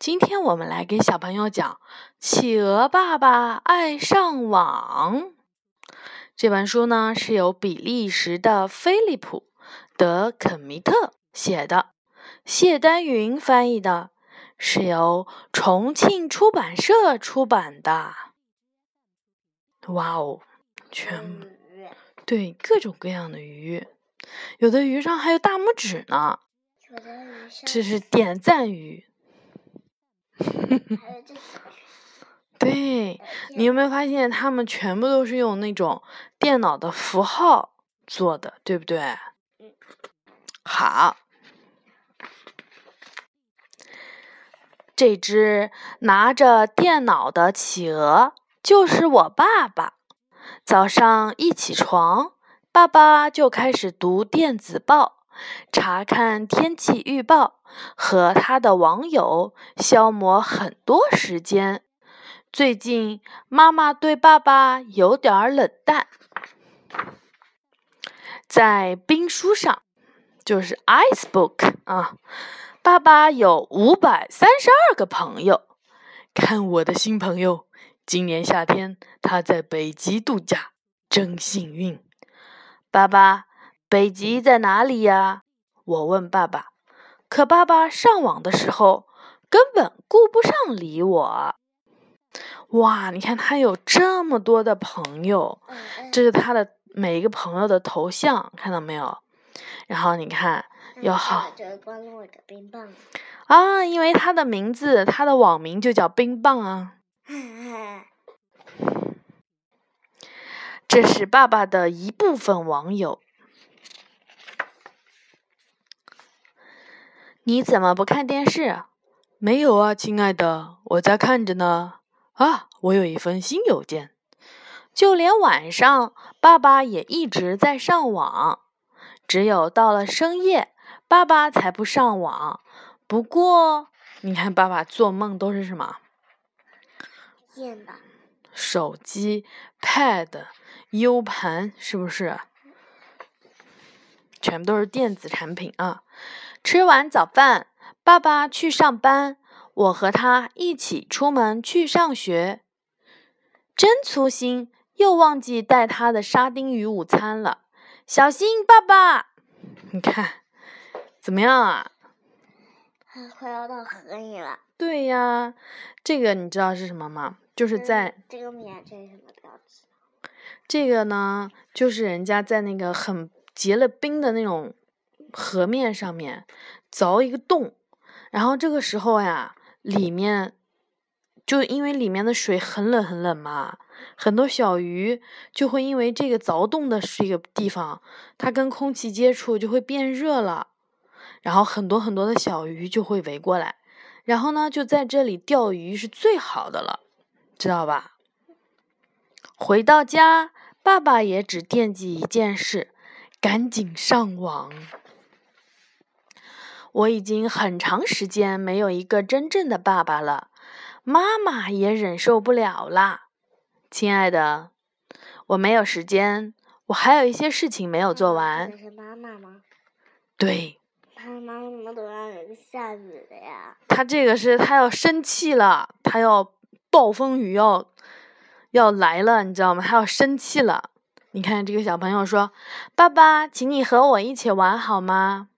今天我们来给小朋友讲《企鹅爸爸爱上网》这本书呢，是由比利时的菲利普·德肯米特写的，谢丹云翻译的，是由重庆出版社出版的。哇哦，全对各种各样的鱼，有的鱼上还有大拇指呢，这是点赞鱼。对，你有没有发现他们全部都是用那种电脑的符号做的，对不对？好，这只拿着电脑的企鹅就是我爸爸。早上一起床，爸爸就开始读电子报。查看天气预报和他的网友消磨很多时间。最近妈妈对爸爸有点冷淡。在冰书上，就是 Ice Book 啊，爸爸有五百三十二个朋友。看我的新朋友，今年夏天他在北极度假，真幸运。爸爸。北极在哪里呀？我问爸爸，可爸爸上网的时候根本顾不上理我。哇，你看他有这么多的朋友，这是他的每一个朋友的头像，看到没有？然后你看，有好啊，因为他的名字，他的网名就叫冰棒啊。这是爸爸的一部分网友。你怎么不看电视？没有啊，亲爱的，我在看着呢。啊，我有一封新邮件。就连晚上，爸爸也一直在上网。只有到了深夜，爸爸才不上网。不过，你看，爸爸做梦都是什么？电脑、手机、Pad、U 盘，是不是？全部都是电子产品啊！吃完早饭，爸爸去上班，我和他一起出门去上学。真粗心，又忘记带他的沙丁鱼午餐了。小心，爸爸！你看，怎么样啊？快要到河里了。对呀，这个你知道是什么吗？就是在这个面这是什么标志？这个呢，就是人家在那个很。结了冰的那种河面上面凿一个洞，然后这个时候呀，里面就因为里面的水很冷很冷嘛，很多小鱼就会因为这个凿洞的这个地方，它跟空气接触就会变热了，然后很多很多的小鱼就会围过来，然后呢，就在这里钓鱼是最好的了，知道吧？回到家，爸爸也只惦记一件事。赶紧上网！我已经很长时间没有一个真正的爸爸了，妈妈也忍受不了啦。亲爱的，我没有时间，我还有一些事情没有做完。这是妈妈吗？对。他妈妈怎么都让人下雨的呀？他这个是他要生气了，他要暴风雨要要来了，你知道吗？他要生气了。你看这个小朋友说：“爸爸，请你和我一起玩好吗？”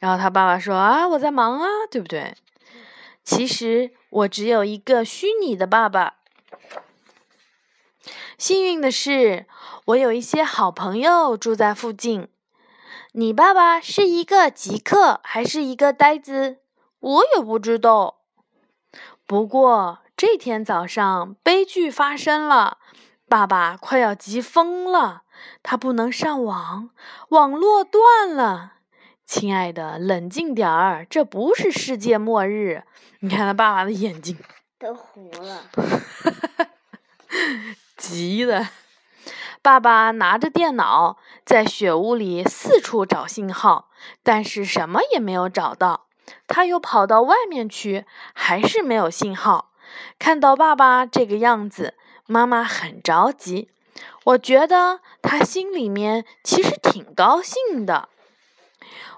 然后他爸爸说：“啊，我在忙啊，对不对？”其实我只有一个虚拟的爸爸。幸运的是，我有一些好朋友住在附近。你爸爸是一个极客还是一个呆子？我也不知道。不过这天早上，悲剧发生了。爸爸快要急疯了，他不能上网，网络断了。亲爱的，冷静点儿，这不是世界末日。你看他爸爸的眼睛都糊了，急的。爸爸拿着电脑在雪屋里四处找信号，但是什么也没有找到。他又跑到外面去，还是没有信号。看到爸爸这个样子。妈妈很着急，我觉得她心里面其实挺高兴的。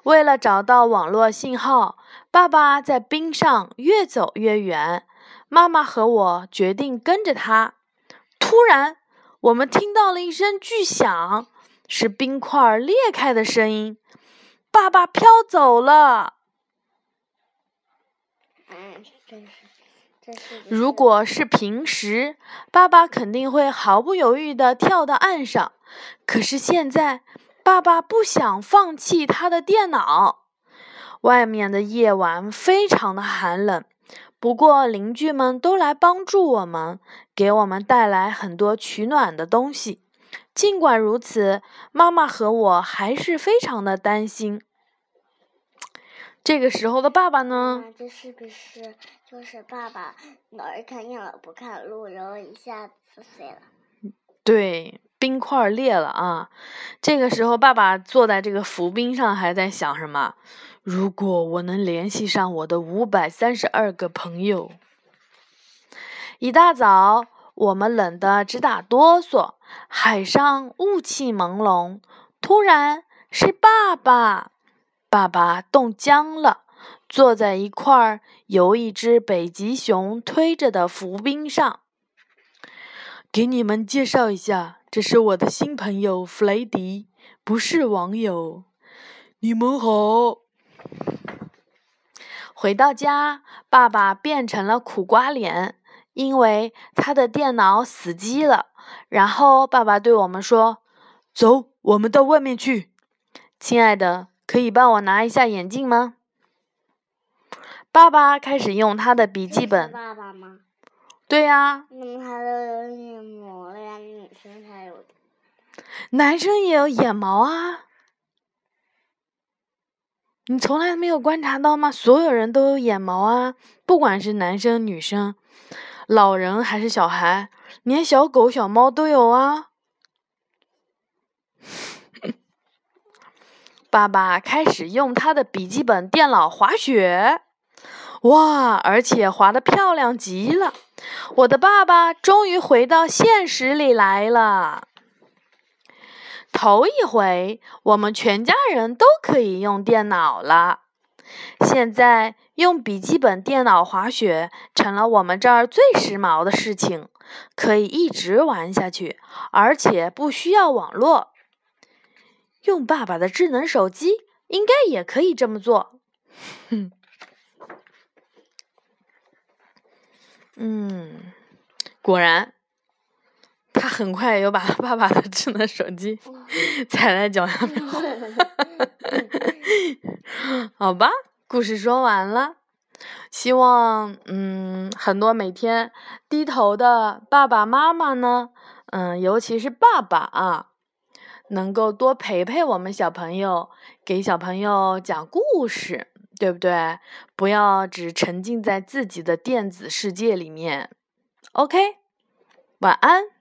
为了找到网络信号，爸爸在冰上越走越远。妈妈和我决定跟着他。突然，我们听到了一声巨响，是冰块裂开的声音。爸爸飘走了。嗯，真，是。如果是平时，爸爸肯定会毫不犹豫地跳到岸上。可是现在，爸爸不想放弃他的电脑。外面的夜晚非常的寒冷。不过，邻居们都来帮助我们，给我们带来很多取暖的东西。尽管如此，妈妈和我还是非常的担心。这个时候的爸爸呢？这是不是就是爸爸老是看电脑不看路，然后一下子碎了？对，冰块裂了啊！这个时候，爸爸坐在这个浮冰上，还在想什么？如果我能联系上我的五百三十二个朋友，一大早我们冷得直打哆嗦，海上雾气朦胧。突然是爸爸，爸爸冻僵了，坐在一块由一只北极熊推着的浮冰上。给你们介绍一下，这是我的新朋友弗雷迪，不是网友。你们好。回到家，爸爸变成了苦瓜脸，因为他的电脑死机了。然后爸爸对我们说：“走，我们到外面去。”亲爱的，可以帮我拿一下眼镜吗？爸爸开始用他的笔记本。爸爸吗？对呀。那么他都有眼毛了呀，女生才有。男生也有眼毛啊。你从来没有观察到吗？所有人都有眼毛啊，不管是男生女生，老人还是小孩，连小狗小猫都有啊。爸爸开始用他的笔记本电脑滑雪，哇，而且滑的漂亮极了。我的爸爸终于回到现实里来了。头一回，我们全家人都可以用电脑了。现在用笔记本电脑滑雪成了我们这儿最时髦的事情，可以一直玩下去，而且不需要网络。用爸爸的智能手机应该也可以这么做。哼，嗯，果然。他很快又把爸爸的智能手机踩在脚下面。好吧，故事说完了。希望嗯，很多每天低头的爸爸妈妈呢，嗯，尤其是爸爸啊，能够多陪陪我们小朋友，给小朋友讲故事，对不对？不要只沉浸在自己的电子世界里面。OK，晚安。